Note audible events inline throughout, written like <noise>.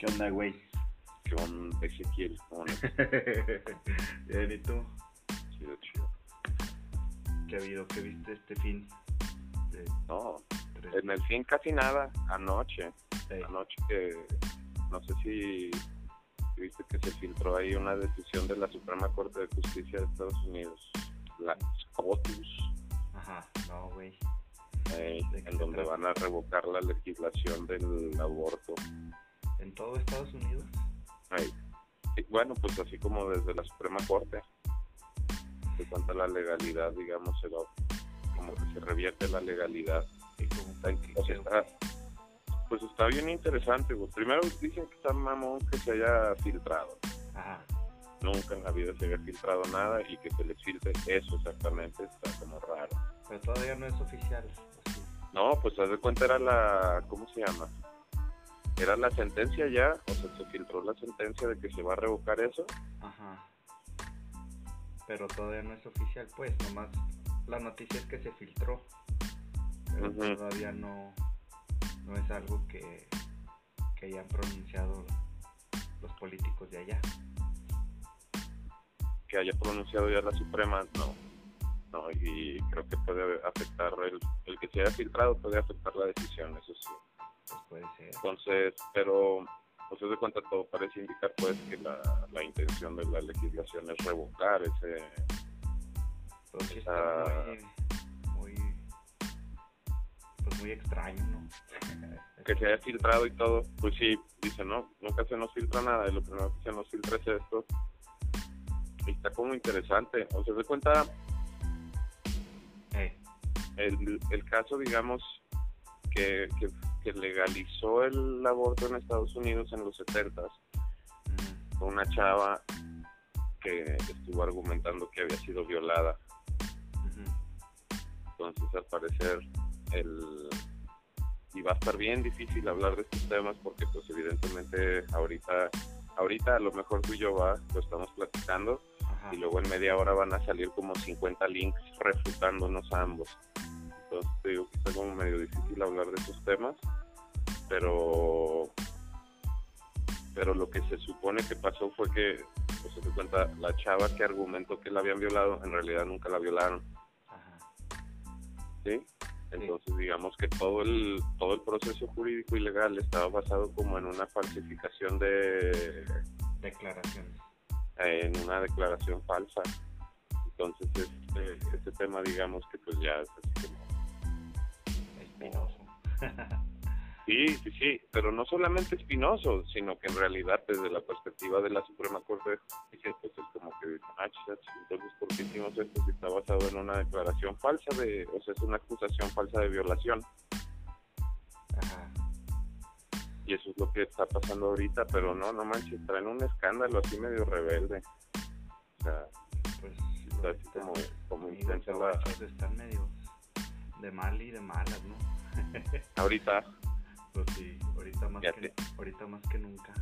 ¿Qué onda, güey? ¿Qué onda, Ezequiel? ¿Cómo? <laughs> Bien, ¿y tú? Chido, chido. ¿Qué ha habido? ¿Qué viste este fin? De No, tres- en el fin casi nada. Anoche. Anoche que... No sé si viste que se filtró ahí una decisión de la Suprema Corte de Justicia de Estados Unidos. La SCOTUS. Ajá, no, güey. eh, ¿De qué en donde van a revocar la legislación del aborto. ¿En todo Estados Unidos? Ahí. Sí, bueno, pues así como desde la Suprema Corte, se cuenta la legalidad, digamos, se como que se revierte la legalidad. ¿Y cómo Está- pues está bien interesante. güey. Primero dicen que está mamón que se haya filtrado. Ajá, Nunca en la vida se había filtrado nada y que se les filtre eso exactamente está como raro. pero todavía no es oficial. No, pues haz de cuenta era la, ¿cómo se llama? Era la sentencia ya, o sea, se filtró la sentencia de que se va a revocar eso. Ajá. Pero todavía no es oficial, pues, nomás la noticia es que se filtró. Pero todavía no, no es algo que, que hayan pronunciado los políticos de allá. que haya pronunciado ya la Suprema, no. No, y creo que puede afectar, el, el que se haya filtrado puede afectar la decisión, eso sí. Pues puede ser. Entonces, pero, pues de cuenta, todo parece indicar pues que la, la intención de la legislación es revocar ese... Está Ah. muy, muy, pues muy extraño, ¿no? <laughs> Que se haya filtrado y todo, pues sí, dice, no, nunca se nos filtra nada, y lo primero que se nos filtra es esto. Y está como interesante, o sea, de cuenta, Ey, el, el caso, digamos, que, que, que legalizó el aborto en Estados Unidos en los 70 mm, fue una chava que estuvo argumentando que había sido violada. Entonces, al parecer, el... y va a estar bien difícil hablar de estos temas porque, pues, evidentemente, ahorita, ahorita a lo mejor tú y yo va, lo estamos platicando Ajá. y luego en media hora van a salir como 50 links refutándonos a ambos. Entonces te digo que está como medio difícil hablar de esos temas, pero pero lo que se supone que pasó fue que, pues se cuenta, la chava que argumentó que la habían violado, en realidad nunca la violaron, Ajá. ¿sí? Entonces digamos que todo el todo el proceso jurídico y legal estaba basado como en una falsificación de Declaraciones. en una declaración falsa. Entonces, este, este tema, digamos que pues ya es así como... Espinoso. <laughs> Sí, sí, sí, pero no solamente espinoso, sino que en realidad desde la perspectiva de la Suprema Corte de Justicia, pues es como que, ah, chis, chis, entonces, ¿por qué hicimos esto si está basado en una declaración falsa de, o sea, es una acusación falsa de violación? Ajá. Y eso es lo que está pasando ahorita, pero no, no manches, traen un escándalo así medio rebelde. O sea, Pues está así como, como intensa la... están medio de mal y de malas, ¿no? <laughs> Ahorita, Pues sí, ahorita más, Ya que, te- ahorita más que nunca.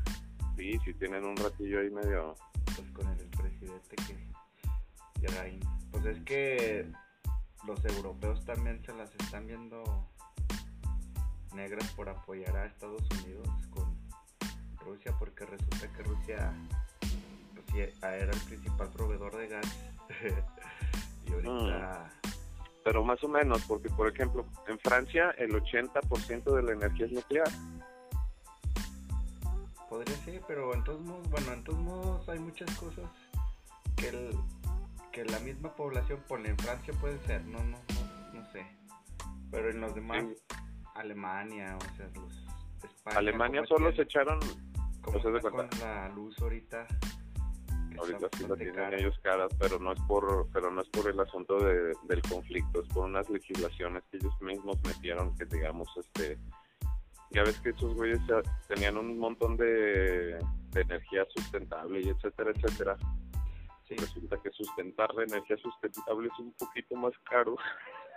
sí, sí tienen un ratillo ahí medio... Pues con el presidente que. Pues es que los europeos también se las están viendo negras por apoyar a Estados Unidos con Rusia, porque resulta que Rusia pues, era el principal proveedor de gas. <laughs> y ahorita. Pero más o menos, porque por ejemplo, en Francia el 80% de la energía es nuclear. Podría ser, pero en todos modos, bueno, en todos modos hay muchas cosas que el, que la misma población pone. En Francia puede ser, no, no, no, no sé. Pero en los demás. Alemania, o sea, los España. Alemania solo se echaron, como están cuenta. con la luz ahorita. Ahorita sí bastante tienen ellos caras, pero no es por, pero no es por el asunto de, del conflicto, es por unas legislaciones que ellos mismos metieron que digamos, este, ya ves que esos güeyes tenían un montón de, de energía sustentable y etcétera, etcétera. Sí, Resulta que sustentar la energía sustentable es un poquito más caro.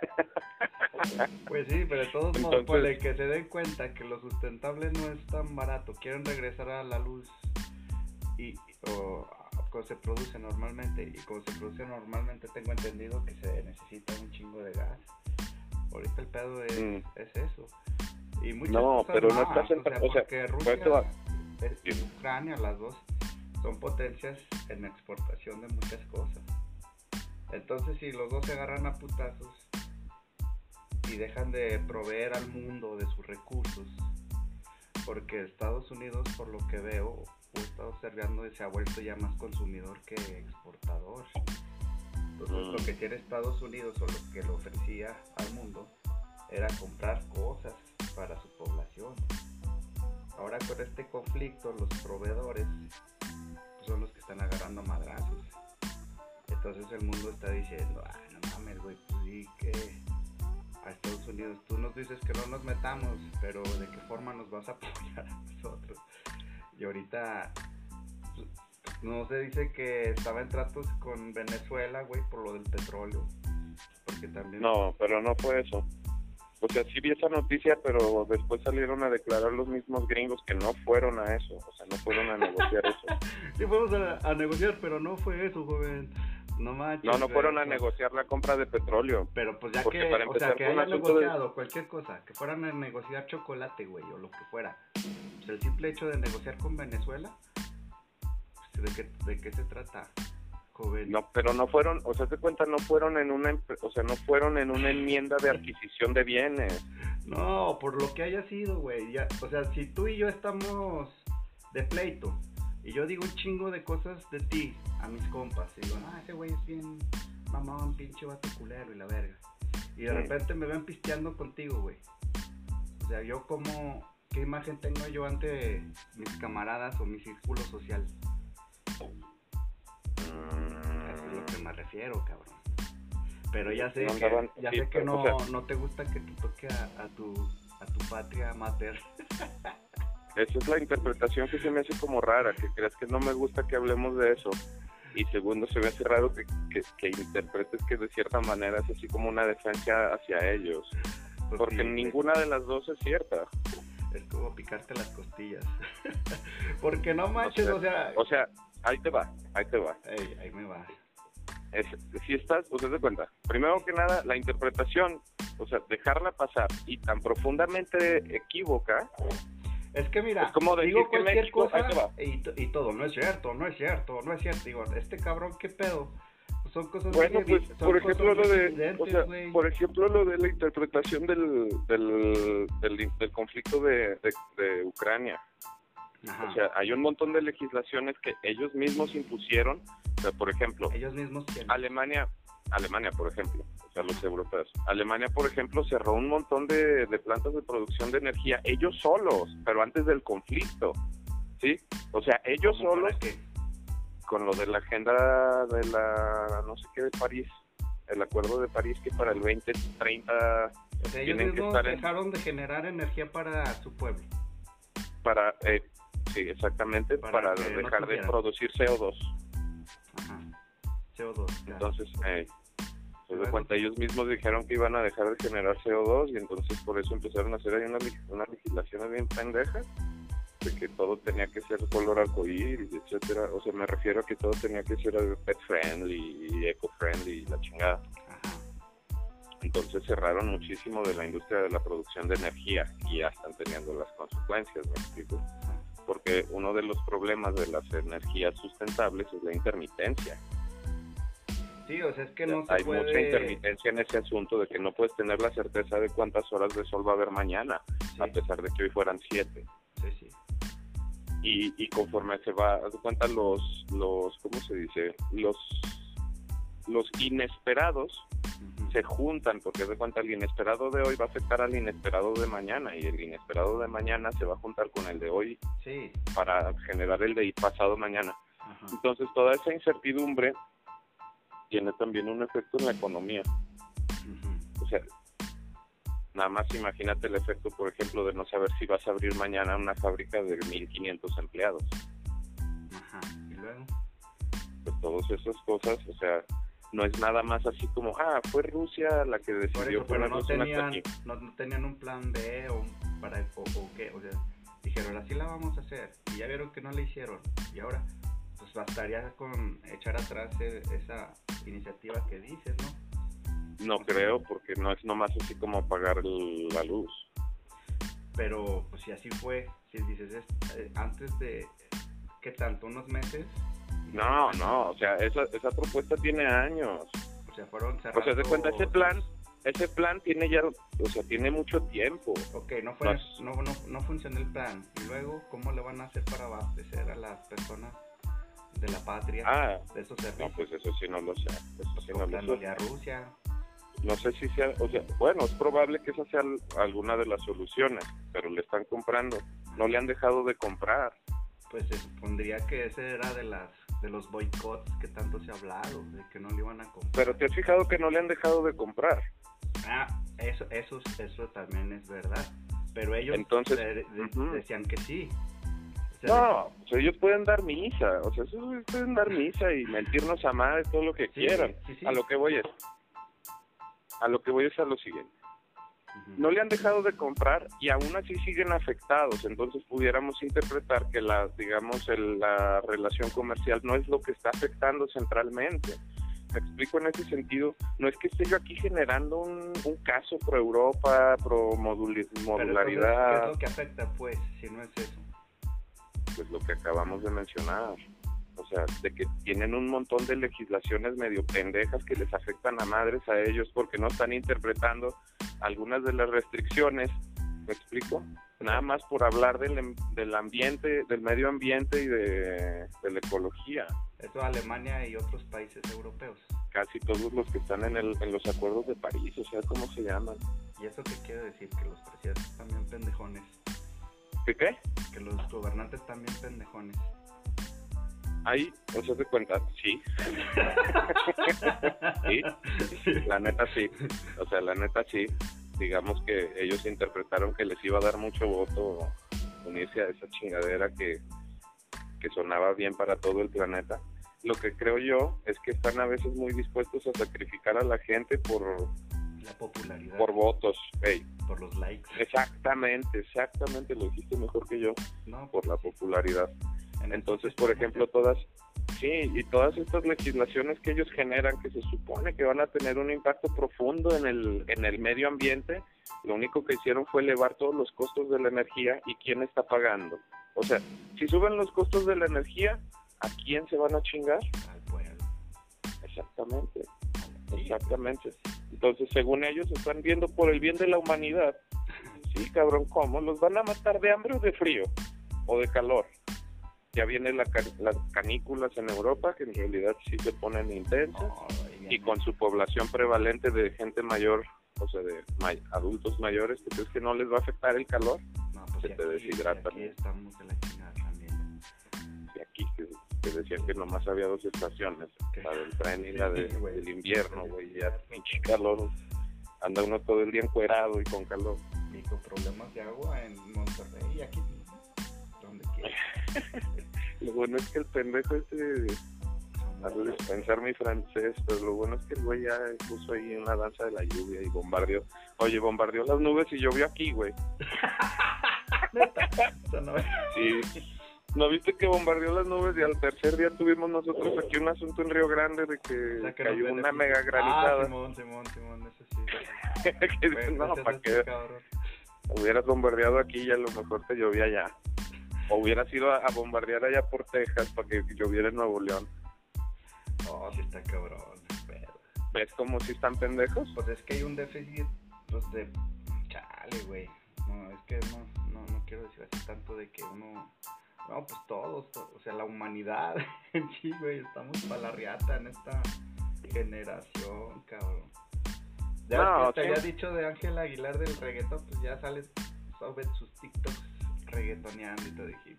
<laughs> pues sí, pero de todos modos, Entonces- ponle que se den cuenta que lo sustentable no es tan barato. Quieren regresar a la luz y o como se produce normalmente y como se produce normalmente tengo entendido que se necesita un chingo de gas. Ahorita el pedo es, Mm. es eso. Y muchas No, cosas pero no estás en- o sea, o sea, porque Rusia, es Ucrania, las dos son potencias en exportación de muchas cosas. Entonces, si los dos se agarran a putazos y dejan de proveer al mundo de sus recursos, porque Estados Unidos, por lo que veo, he estado observando, se ha vuelto ya más consumidor que exportador. Entonces, lo que tiene Estados Unidos o lo que le ofrecía al mundo era comprar cosas para su población. Ahora con este conflicto, los proveedores son los que están agarrando madrazos. Entonces el mundo está diciendo, ah, no mames, güey, pues sí que a Estados Unidos tú nos dices que no nos metamos, pero ¿de qué forma nos vas a <laughs> apoyar a nosotros? Y ahorita no se dice que estaba en tratos con Venezuela, güey, por lo del petróleo. Porque también... No, pero no fue eso. O sea, sí vi esa noticia, pero después salieron a declarar los mismos gringos que no fueron a eso. O sea, no fueron a negociar eso. <laughs> sí fuimos a, negociar, pero no fue eso, joven. No manches. No, no fueron a negociar la compra de petróleo. Pero pues ya que, o sea, que hayan negociado cualquier cosa, que fueran a negociar chocolate, güey, o lo que fuera. Pues el simple hecho de negociar con Venezuela, pues, ¿de, qué, ¿de qué se trata? No, pero no fueron, o sea, te cuenta, no fueron en una, o sea, no fueron en una enmienda de adquisición de bienes. No, por lo que haya sido, güey. O sea, si tú y yo estamos de pleito y yo digo un chingo de cosas de ti a mis compas y digo, ah, ese güey es bien mamón, pinche vato culero y la verga. Y de repente me ven pisteando contigo, güey. O sea, yo como, ¿qué imagen tengo yo ante mis camaradas o mi círculo social? me refiero, cabrón. Pero ya sé que, ya sé que no, no te gusta que te toque a, tu, a tu patria mater. <laughs> Esa es la interpretación que se me hace como rara, que creas que no me gusta que hablemos de eso. Y segundo, se me hace raro que, que, interpretes que de cierta manera es así como una defensa hacia ellos. Pues porque ninguna de las dos es cierta. Es como picarte las costillas. <laughs> porque no manches, o sea, o sea... ahí te va, ahí te va. ahí me va si estás, pues de cuenta, primero que nada, la interpretación, o sea, dejarla pasar y tan profundamente equívoca. Es que mira, como digo cualquier cosa y, y, todo, no es cierto, no es cierto, no es cierto. Digo, este cabrón, ¿qué pedo? Son cosas bueno, pues, por ejemplo, lo de, o sea, por ejemplo, lo de la interpretación del, del, del, conflicto de, de, Ucrania. O sea, hay un montón de legislaciones que ellos mismos impusieron por ejemplo, ellos mismos Alemania, Alemania, por ejemplo, o sea, los europeos. Alemania, por ejemplo, cerró un montón de, plantas de producción de energía ellos solos, pero antes del conflicto, ¿sí? O sea, ellos solos con lo de la agenda de la no sé qué de París, el acuerdo de París que para el 2030 o sea, ellos mismos dejaron de generar energía para su pueblo. Para eh, sí, exactamente, para, dejar de producir CO2. Entonces, eh, se da cuenta, ellos mismos dijeron que iban a dejar de generar CO2 y entonces por eso empezaron a hacer ahí una, una legislación bien pendeja de que todo tenía que ser color arcoíris, etcétera. O sea, me refiero a que todo tenía que ser pet friendly y eco friendly y la chingada. Entonces cerraron muchísimo de la industria de la producción de energía y ya están teniendo las consecuencias, me explico. Porque uno de los problemas de las energías sustentables es la intermitencia. Sí, o sea, es que no se Hay mucha intermitencia en ese asunto de que no puedes tener la certeza de cuántas horas de sol va a haber mañana, a pesar de que hoy fueran siete. Sí, sí. Y, y conforme se va, de cuenta los, los, ¿cómo se dice? Los, los inesperados se juntan, porque de cuenta el inesperado de hoy va a afectar al inesperado de mañana, y el inesperado de mañana se va a juntar con el de hoy sí. para generar el de pasado mañana. Entonces toda esa incertidumbre tiene también un efecto en la economía. O sea, nada más imagínate el efecto, por ejemplo, de no saber si vas a abrir mañana una fábrica de 1.500 empleados. Ajá, y luego. Pues todas esas cosas, o sea, no es nada más así como, ah, fue Rusia la que decidió pero no tenían, no, tenían un plan B o para o, o qué, o sea, dijeron así la vamos a hacer y ya vieron que no la hicieron y ahora pues bastaría con echar atrás e, esa iniciativa que dices, ¿no? No creo, porque no es nomás así como apagar la luz. Pero, pues si así fue, si dices, es, eh, antes de, ¿qué tanto? ¿Unos meses? No, no, o sea, esa, esa propuesta tiene años. O sea, fueron O sea, de cuenta, ese plan, ese plan tiene ya, o sea, tiene mucho tiempo. Ok, no, fue, no, no, no funcionó el plan. Y luego, ¿cómo le van a hacer para abastecer a las personas de la patria ah, de esos servicios? No, pues eso sí no lo sé. Eso sí no lo sé. a Rusia. No sé si sea, o sea, bueno, es probable que esa sea alguna de las soluciones, pero le están comprando. No le han dejado de comprar. Pues se supondría que ese era de las de los boicots que tanto se ha hablado, de que no le iban a comprar. Pero te has fijado que no le han dejado de comprar. Ah, eso, eso, eso también es verdad. Pero ellos Entonces, decían que sí. no, o sea, ellos pueden dar misa, o sea, ellos pueden dar misa y mentirnos a madre todo lo que quieran. a lo que voy es, a lo que voy es a lo siguiente no le han dejado de comprar y aún así siguen afectados. Entonces pudiéramos interpretar que la, digamos, la relación comercial no es lo que está afectando centralmente. Me explico en ese sentido, no es que esté yo aquí generando un, caso pro Europa, pro modularidad. ¿Qué es lo que afecta, pues, si no es eso? Pues lo que acabamos de mencionar sea, de que tienen un montón de legislaciones medio pendejas que les afectan a madres a ellos porque no están interpretando algunas de las restricciones, ¿me explico? Nada más por hablar del, em, del ambiente, del medio ambiente y de, la ecología. Eso Alemania y otros países europeos. Casi todos los que están en, el, en los acuerdos de París, o sea, ¿cómo se llaman? ¿Y eso qué quiere decir? Que los presidentes también pendejones. ¿Qué qué? Que los gobernantes también pendejones. Ahí, o sea, te cuenta, <laughs> sí. sí. La neta sí. O sea, la neta sí. Digamos que ellos interpretaron que les iba a dar mucho voto unirse a esa chingadera que, que sonaba bien para todo el planeta. Lo que creo yo es que están a veces muy dispuestos a sacrificar a la gente por la popularidad. Por votos, hey. Por los likes. Exactamente, exactamente, lo dijiste mejor que yo. No, por la popularidad. Entonces, por ejemplo, todas, sí, y todas estas legislaciones que ellos generan, que se supone que van a tener un impacto profundo en el, en el medio ambiente, lo único que hicieron fue elevar todos los costos de la energía y quién está pagando. O sea, si suben los costos de la energía, ¿a quién se van a chingar? Al pueblo. Exactamente, exactamente. Entonces, según ellos, están viendo por el bien de la humanidad. <laughs> Sí, cabrón, ¿cómo? ¿Los van a matar de hambre o de frío? ¿O de calor? Ya vienen las canículas en Europa, que en realidad sí se ponen intensas, y con su población prevalente de gente mayor, o sea, de adultos mayores, ¿tú crees que no les va a afectar el calor? No, pues se te deshidratan. Aquí estamos de la chingada también. Y aquí que, decían que nomás había dos estaciones, la del tren y la del invierno, güey, ya pinche calor. Anda uno todo el día encuerado y con calor. Y con problemas de agua en Monterrey, aquí donde quiera. <laughs> lo bueno es que el pendejo este a pensar mi francés, pero lo bueno es que el güey ya puso ahí en la danza de la lluvia y bombardeó. Oye, bombardeó las nubes y llovió aquí, güey. <laughs> sí. ¿No viste que bombardeó las nubes y al tercer día tuvimos nosotros aquí un asunto en Río Grande de que, cayó una mega granizada? Ah, Simón, Simón, Simón, eso <laughs> sí. que no, ¿para qué? Hubieras bombardeado aquí y a lo mejor te llovía allá o hubiera sido a, bombardear allá por Texas para que lloviera en Nuevo León. No, sí está cabrón. ¿Ves como si están pendejos? Pues es que hay un déficit pues de... Chale, güey. No, es que no, no, no quiero decir así tanto de que uno... No, pues todos, o sea, la humanidad <laughs> en sí, güey, estamos para la riata en esta generación, cabrón. Ya no, te había dicho de Ángel Aguilar del reggaetón, pues ya sales, sabes sus TikToks reggaetoneando y te dije,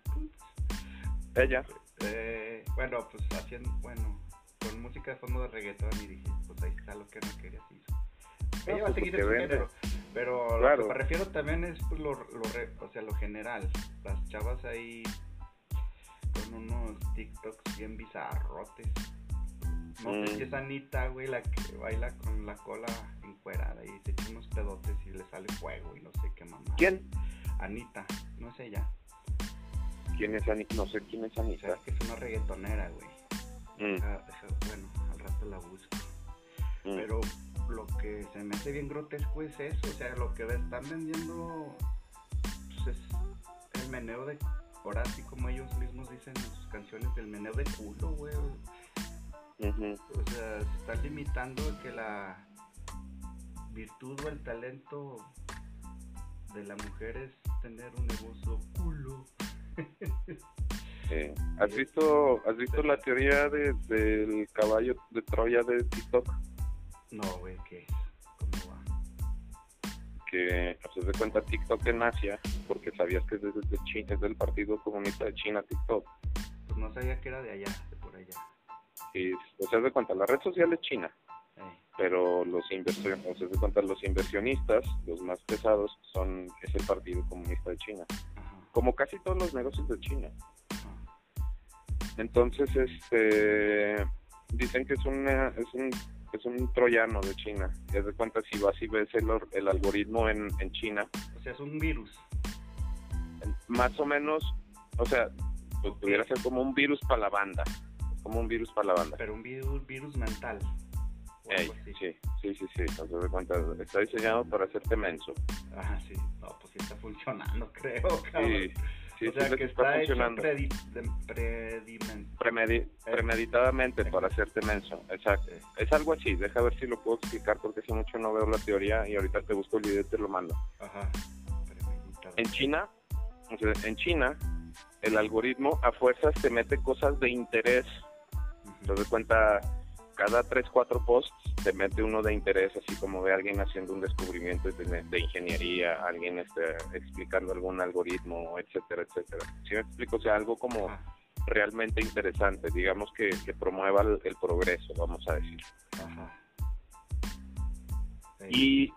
Ella. Eh, bueno, pues haciendo, bueno, con música de fondo de reggaetón y dije, pues ahí está lo que no quería hizo. Ella va a pues, seguir en género, pero lo que me refiero también es pues, lo, lo o sea, lo general. Las chavas ahí con unos TikToks bien bizarrotes. No sé si mm. es Anita, güey, la que baila con la cola encuerada y se echa unos pedotes y le sale fuego y no sé qué mamá. ¿Quién? Anita, no es ella. ¿Quién es Anita? No sé quién es Anita. Sabes que es una reggaetonera, güey. Mm. bueno, al rato la busco. Mm. Pero lo que se me hace bien grotesco es eso, o sea, lo que están vendiendo pues es el meneo de, ahora sí como ellos mismos dicen en sus canciones, el meneo de culo, güey. O sea, se está limitando que la virtud o el talento de la mujer es tener un negocio culo. ¿Has visto, has visto la teoría de, del caballo de Troya de TikTok? No, güey, ¿qué es? ¿Cómo va? Que se de cuenta TikTok en Asia, porque sabías que es, desde China, es del Partido Comunista de China TikTok. Pues no sabía que era de allá, de por allá. Sí, o sea, de cuenta, la red social es China. Pero los inversionistas, de cuenta, los inversionistas, los más pesados, son es el Partido Comunista de China. Como casi todos los negocios de China. Entonces, este, dicen que es, una, es, un, es un troyano de China. Y de cuenta si vas y ves el, el algoritmo en, en China. O sea, es un virus. Más o menos, o sea, pues pudiera ser como un virus para la banda. Como un virus para la banda. Pero un virus, virus mental. Sí, sí, sí, sí. Entonces, de cuenta, está diseñado para hacerte menso. Ajá, sí. No, pues sí está funcionando, <laughs> creo. Sí. Sí, o sea, que está, funcionando. premeditadamente para hacerte menso. Exacto. Es algo así. Deja ver si lo puedo explicar porque hace mucho no veo la teoría y ahorita te busco el video y te lo mando. Ajá. En China, en China, el algoritmo a fuerzas te mete cosas de interés. Te das cuenta cada 3, 4 posts te mete uno de interés, así como de alguien haciendo un descubrimiento de, ingeniería, alguien este, explicando algún algoritmo, etcétera, etcétera. Si me explico? O sea, algo como realmente interesante, digamos que, promueva el, progreso, vamos a decir. Ajá. Y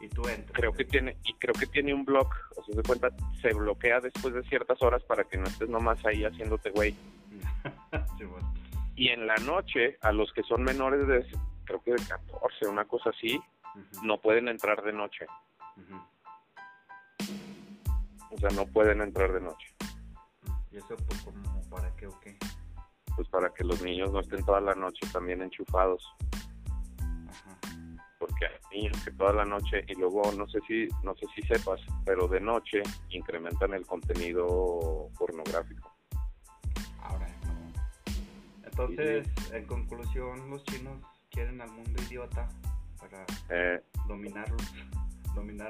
y tú entras. Creo que tiene y creo que tiene un blog, o sea, se cuenta se bloquea después de ciertas horas para que no estés nomás ahí haciéndote güey. <laughs> Y en la noche a los que son menores de creo que de 14, una cosa así, no pueden entrar de noche. O sea, no pueden entrar de noche. ¿Y eso pues, como para qué o qué? Pues para que los niños no estén toda la noche también enchufados. Porque hay niños que toda la noche y luego no sé si no sé si sepas, pero de noche incrementan el contenido pornográfico. Entonces, en conclusión, los chinos quieren al mundo idiota para eh, dominarlos. <laughs>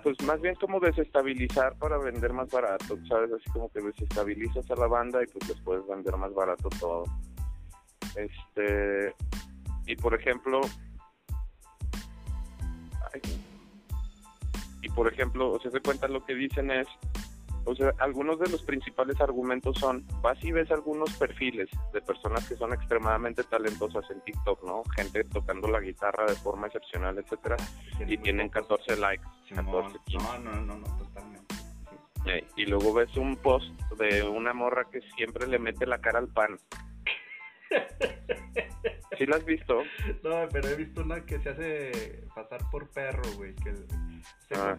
Pues más bien como desestabilizar para vender más barato, ¿sabes? Así como que desestabilizas a la banda y pues les puedes vender más barato todo. Este, y por ejemplo, y por ejemplo, o sea, se cuenta lo que dicen es, o sea, algunos de los principales argumentos son, vas y ves algunos perfiles de personas que son extremadamente talentosas en TikTok, ¿no? Gente tocando la guitarra de forma excepcional, etcétera, y tienen 14 likes, 14, 15. No, no, no, no, totalmente. y luego ves un post de una morra que siempre le mete la cara al pan. <laughs> ¿Sí lo has visto? No, pero he visto una que se hace pasar por perro, güey, que se ah,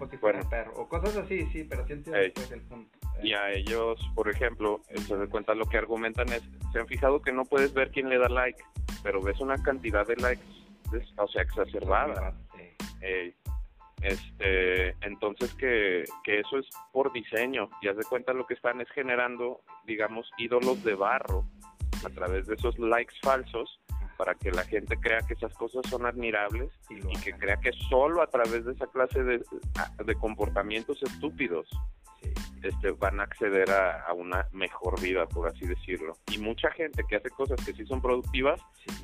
perro. O cosas así, sí, pero sí entiendo pues, el punto. Y a ellos, por ejemplo, se de cuenta lo que argumentan es, se han fijado que no puedes ver quién le da like, pero ves una cantidad de likes, o sea, exacerbada. este, entonces que, que eso es por diseño, y haz de cuenta lo que están es generando, digamos, ídolos de barro a través de esos likes falsos para que la gente crea que esas cosas son admirables y, que crea que solo a través de esa clase de, de comportamientos estúpidos este, van a acceder a, una mejor vida, por así decirlo. Y mucha gente que hace cosas que sí son productivas,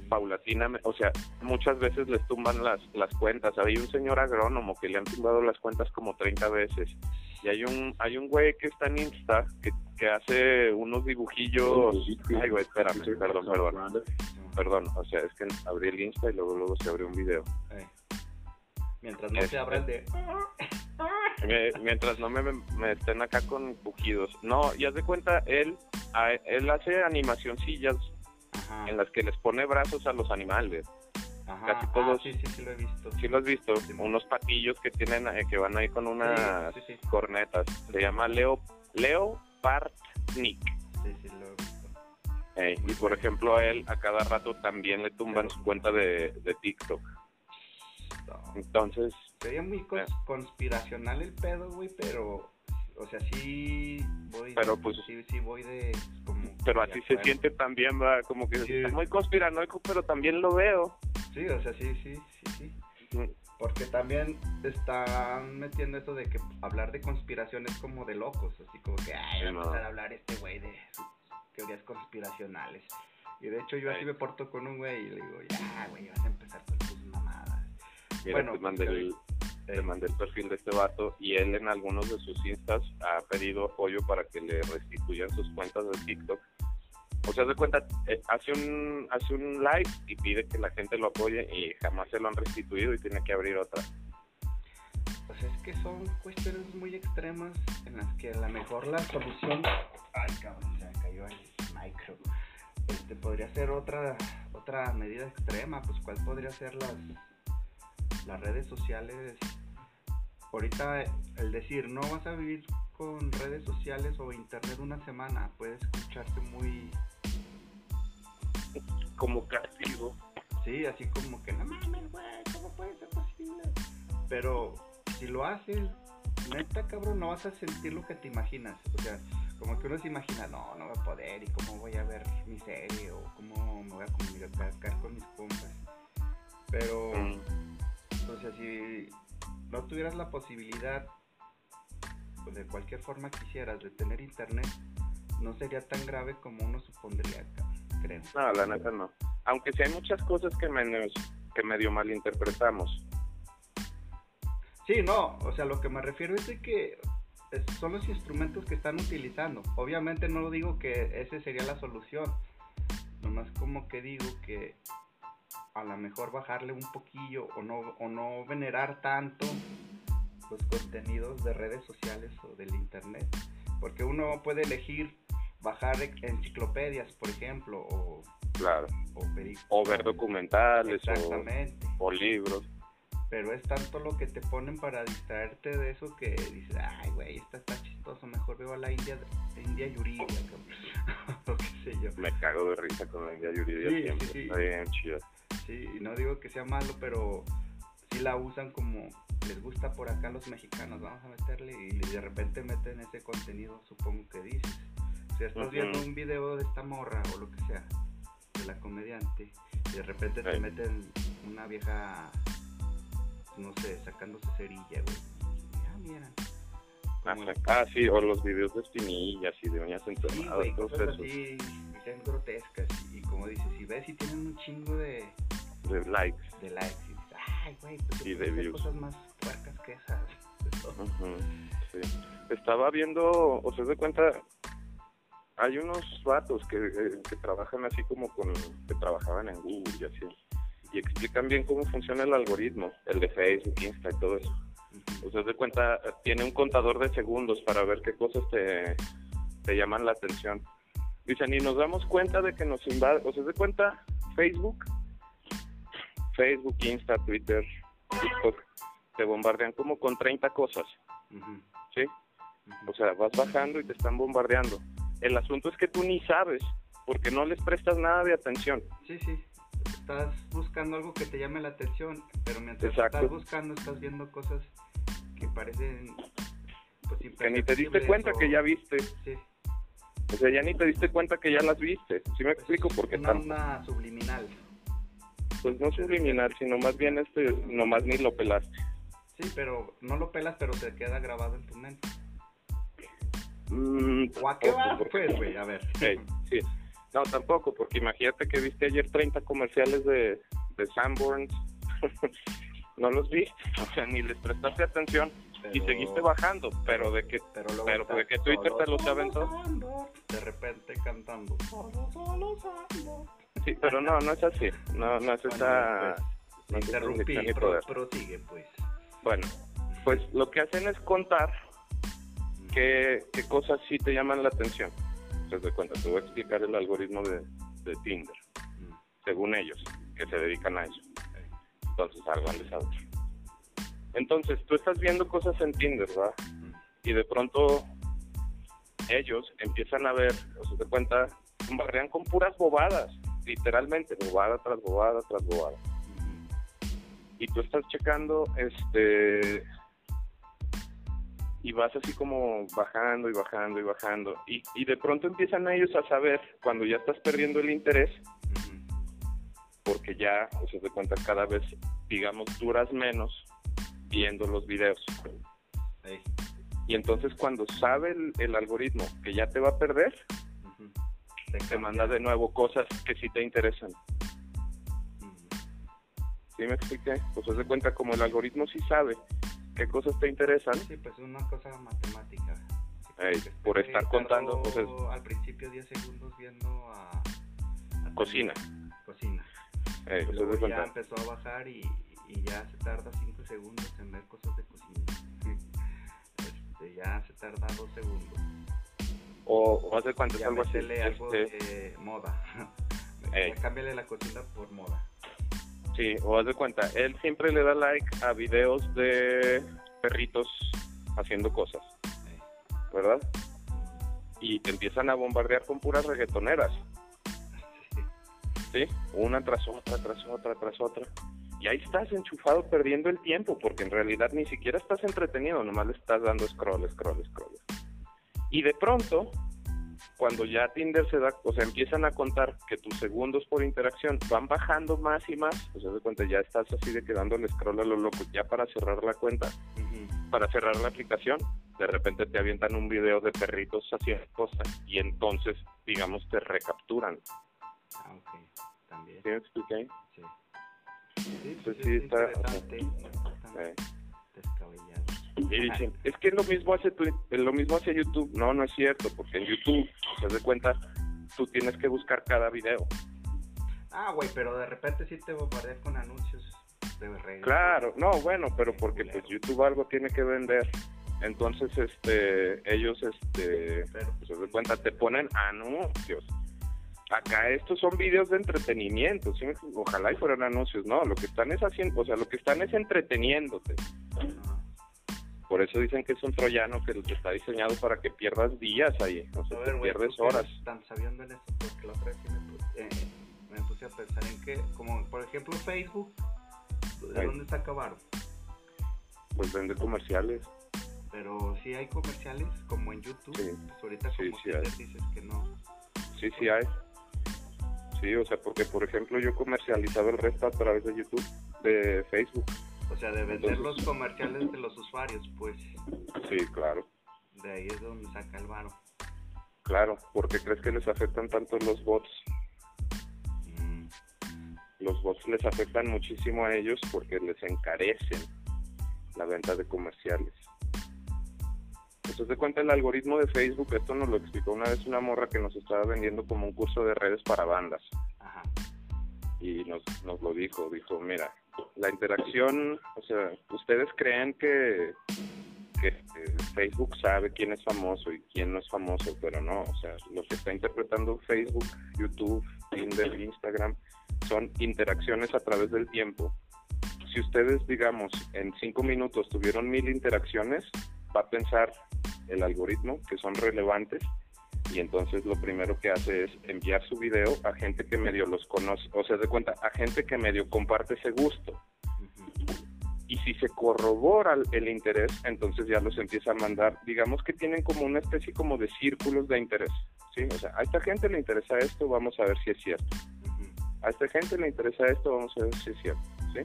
paulatinamente, o sea, muchas veces les tumban las, las cuentas. Hay un señor agrónomo que le han tumbado las cuentas como 30 veces. Y hay un hay un güey que está en Insta que, que hace unos dibujillos. Ay, güey, espérame, perdón, perdón. Perdón, o sea, es que abrí el Insta y luego luego se abrió un video. Mientras no se abra el de... mientras no me, me, estén acá con bujidos. No, ya de cuenta, él, él hace animacioncillas en las que les pone brazos a los animales. Casi ah, todos. sí, sí, sí, lo he visto. Sí, lo has visto. Unos patillos que tienen, eh, que van ahí con unas cornetas. Se llama Leo, Leo Partnik. Sí, sí, lo he visto. y por ejemplo, a él a cada rato también le tumban su cuenta de, de TikTok. Entonces. Sería muy eh. conspiracional el pedo, güey, pero o sea, sí voy. Pero, pues- Sí, sí voy de. Como, Pero así se siente también, ¿verdad? Como que Sí. está muy conspiranoico, pero también lo veo. Sí, o sea, sí, sí, sí, sí. Porque también están metiendo eso de que hablar de conspiración es como de locos, así como que, ay, va a Sí, no. empezar a hablar este güey de teorías conspiracionales. Y de hecho yo así me porto con un güey y le digo, ya, güey, vas a empezar con tus mamadas. Mira, Bueno, te mandé el, Eh, te mandé el perfil de este vato y él en algunos de sus instas ha pedido apoyo para que le restituyan sus cuentas de TikTok. O sea, de cuenta, eh, hace un hace un live y pide que la gente lo apoye y jamás se lo han restituido y tiene que abrir otra. Pues es que son cuestiones muy extremas en las que a lo mejor la solución. Ay, cabrón, se me cayó el micro. Este podría ser otra otra medida extrema, pues cuál podría ser las las redes sociales. Ahorita el decir no vas a vivir con redes sociales o internet una semana puede escucharse muy Como castigo. Sí, así como que no mames, güey, ¿cómo puede ser posible? Pero si lo haces, neta, cabrón, no vas a sentir lo que te imaginas. O sea, como que uno se imagina, no, no voy a poder, y cómo voy a ver mi serie, o cómo me voy a comunicar con mis compas. Pero, Mm, o sea, si no tuvieras la posibilidad, pues de cualquier forma quisieras, de tener internet, no sería tan grave como uno supondría, cabrón, No, la neta no. Aunque sí hay muchas cosas que menos que medio malinterpretamos. Sí, no, o sea, lo que me refiero es de que son los instrumentos que están utilizando. Obviamente no digo que ese sería la solución. Nomás como que digo que a lo mejor bajarle un poquillo o no, o no venerar tanto los contenidos de redes sociales o del internet. Porque uno puede elegir bajar enciclopedias, por ejemplo, o, Claro. o ver documentales o, libros. Pero es tanto lo que te ponen para distraerte de eso que dices, ay, güey, esta está chistoso, mejor veo a la India, India Yuridia, cabrón". <laughs> o qué sé yo. Me cago de risa con la India Yuridia Sí, siempre. sí, sí. Está bien chida. Sí, y no digo que sea malo, pero sí la usan como les gusta por acá a los mexicanos, vamos a meterle y de repente meten ese contenido, supongo que dices. Sea, estás Ujú. viendo un video de esta morra o lo que sea, de la comediante, y de repente te Sí. meten una vieja, no sé, sacándose cerilla, güey. Ya, mira. Ajá. Ah, sí, o los videos de espinillas y de uñas Sí, enterradas, güey, todos esos. así, bien grotescas. Y como dices, si ves y tienen un chingo de, De likes. de likes y dices, ay, güey, pues Y de views. cosas más puercas que esas. <laughs> Ujú, sí. Estaba viendo, o sea, de cuenta, hay unos vatos que, eh, que trabajan así como con, que trabajaban en Google y así, y explican bien cómo funciona el algoritmo, el de Facebook, Insta y todo eso. O sea, de cuenta, tiene un contador de segundos para ver qué cosas te, te llaman la atención. Dicen, y nos damos cuenta de que nos invade, o sea, de cuenta, Facebook, Facebook, Insta, Twitter, TikTok, te bombardean como con 30 cosas, ¿sí? O sea, vas bajando y te están bombardeando. El asunto es que tú ni sabes, porque no les prestas nada de atención. Sí, sí. Estás buscando algo que te llame la atención, pero mientras Exacto. estás buscando, estás viendo cosas que parecen. Pues, Que ni te diste cuenta o- que ya viste. Sí, O sea, ya ni te diste cuenta que ya las viste. ¿Sí me explico? Porque una tan, onda subliminal. pues no subliminal, sino más bien este, nomás ni lo pelaste. Sí, pero no lo pelas, pero se queda grabado en tu mente. Mm, ¿O a qué Pues, güey, a ver. <laughs> Sí, sí. No, tampoco, porque imagínate que viste ayer 30 comerciales de, de Sanborns. <laughs> no los viste, o sea, ni les prestaste atención y seguiste bajando, pero de que Pero Pero está de que Twitter te los aventó. De repente cantando. Solo, solo Sandor. Sí, pero no, no es así. No, no es esa. Bueno, no pues, es interrumpí, esa pro- prosigue, pues. Bueno, pues lo que hacen es contar qué, qué cosas sí te llaman la atención. Entonces, de cuenta, te voy a explicar el algoritmo de, de Tinder, Mm, según ellos, que se dedican a eso. Entonces, algo les otro. Entonces, tú estás viendo cosas en Tinder, ¿verdad? mm, Y de pronto ellos empiezan a ver, o sea, te cuenta, bombardean con puras bobadas, literalmente, bobada tras bobada tras bobada. mm, y tú estás checando este y vas así como bajando y bajando y bajando. Y, y de pronto empiezan ellos a saber cuando ya estás perdiendo el interés, porque ya, o sea, de cuenta, cada vez, digamos, duras menos viendo los videos. Y entonces cuando sabe el, algoritmo que ya te va a perder, te, manda de nuevo cosas que sí te interesan. ¿Sí me expliqué? Pues se cuenta como el algoritmo sí sabe qué cosas te interesan. Sí, pues una cosa matemática. por estar contando. Pues al principio 10 segundos viendo a... cocina. Cocina. Eh, Luego ya empezó a bajar y, y, ya se tarda 5 segundos en ver cosas de cocina. <laughs> Este, ya se tarda 2 segundos. O, o hace cuánto ya algo así. algo este... de moda. <laughs> Cámbiale la cocina por moda. Sí, o haz de cuenta, él siempre le da like a videos de perritos haciendo cosas, ¿verdad? Y te empiezan a bombardear con puras reggaetoneras. ¿Sí? Una tras otra, tras otra, tras otra. Y ahí estás enchufado perdiendo el tiempo, porque en realidad ni siquiera estás entretenido, nomás le estás dando scroll, scroll, scroll. Y de pronto cuando ya Tinder se da, o sea, empiezan a contar que tus segundos por interacción van bajando más y más, pues de cuenta, ya estás así de quedando el scroll a lo loco, ya para cerrar la cuenta, para cerrar la aplicación, de repente te avientan un video de perritos haciendo cosas y entonces, digamos, te recapturan. Ah, ok, también. ¿Sí me expliqué? Sí. Sí, pues, sí, está... Y dicen, es que lo mismo hace lo mismo hace YouTube. No, no es cierto, porque en YouTube, se de cuenta, tú tienes que buscar cada video. Ah, güey, pero de repente sí te bombardeas con anuncios de Claro, no, bueno, pero porque pues YouTube algo tiene que vender. Entonces, este, ellos, este, pues se de cuenta, te ponen anuncios. Acá estos son videos de entretenimiento, ojalá y fueran anuncios, no, lo que están es haciendo, o sea, lo que están es entreteniéndote. Por eso dicen que es un troyano que está diseñado para que pierdas días ahí, o sea, que pierdes horas. Están sabiendo en esto porque la otra vez me, puse, eh, me puse a pensar en que, como por ejemplo Facebook, ¿de dónde está Varo? Pues vende comerciales. Pero si hay comerciales como en YouTube, sí. pues ahorita como sí, dices que no. Sí, sí hay. Sí, o sea, porque por ejemplo yo he comercializado el resto a través de YouTube, de Facebook. O sea, de vender los comerciales de los usuarios, pues. Sí, claro. De ahí es donde saca el varo. Claro, porque crees que les afectan tanto los bots. Mm. Los bots les afectan muchísimo a ellos porque les encarecen la venta de comerciales. Entonces de cuenta el algoritmo de Facebook, esto nos lo explicó una vez una morra que nos estaba vendiendo como un curso de redes para bandas. Ajá. Y nos, nos lo dijo, dijo, mira, la interacción, o sea, ustedes creen que, Facebook sabe quién es famoso y quién no es famoso, pero no, o sea, lo que está interpretando Facebook, YouTube, Tinder, Instagram, son interacciones a través del tiempo. Si ustedes, digamos, en cinco minutos tuvieron mil interacciones, va a pensar el algoritmo que son relevantes y entonces lo primero que hace es enviar su video a gente que medio los conoce, o sea, de cuenta, a gente que medio comparte ese gusto. Y si se corrobora el interés, entonces ya los empieza a mandar, digamos que tienen como una especie como de círculos de interés, ¿sí? O sea, a esta gente le interesa esto, vamos a ver si es cierto. A esta gente le interesa esto, vamos a ver si es cierto, ¿sí?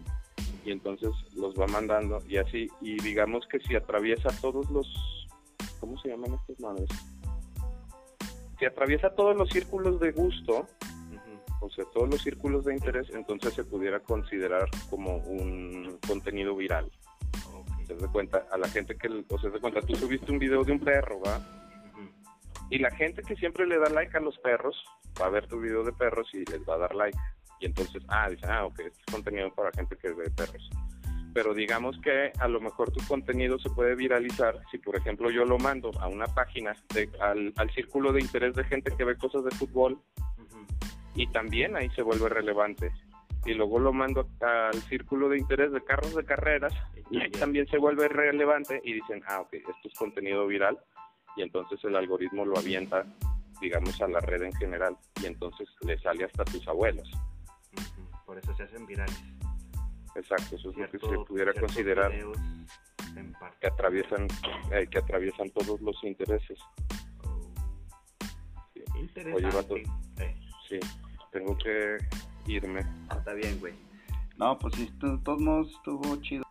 Y entonces los va mandando y así, y digamos que si atraviesa todos los, ¿cómo se llaman estas madres? Si atraviesa todos los círculos de gusto, o sea, todos los círculos de interés, entonces se pudiera considerar como un contenido viral. Se da cuenta, a la gente que, o se da cuenta, tú subiste un video de un perro, ¿va? Y la gente que siempre le da like a los perros, va a ver tu video de perros y les va a dar like. Y entonces, ah, dice, ah, ok, este es contenido para gente que ve perros pero digamos que a lo mejor tu contenido se puede viralizar si, por ejemplo, yo lo mando a una página, de, al, círculo de interés de gente que ve cosas de fútbol y también ahí se vuelve relevante. Y luego lo mando al círculo de interés de carros de carreras y ahí también se vuelve relevante y dicen, ah, ok, esto es contenido viral y entonces el algoritmo lo avienta, digamos, a la red en general y entonces le sale hasta tus abuelos. Por eso se hacen virales. Exacto, eso es lo que se pudiera considerar. En parte. que atraviesan eh, que atraviesan todos los intereses. Oh. Sí. Interesante. Oye, vato. Eh, Sí, tengo que irme. está bien, güey. No, pues sí, de todos modos estuvo chido.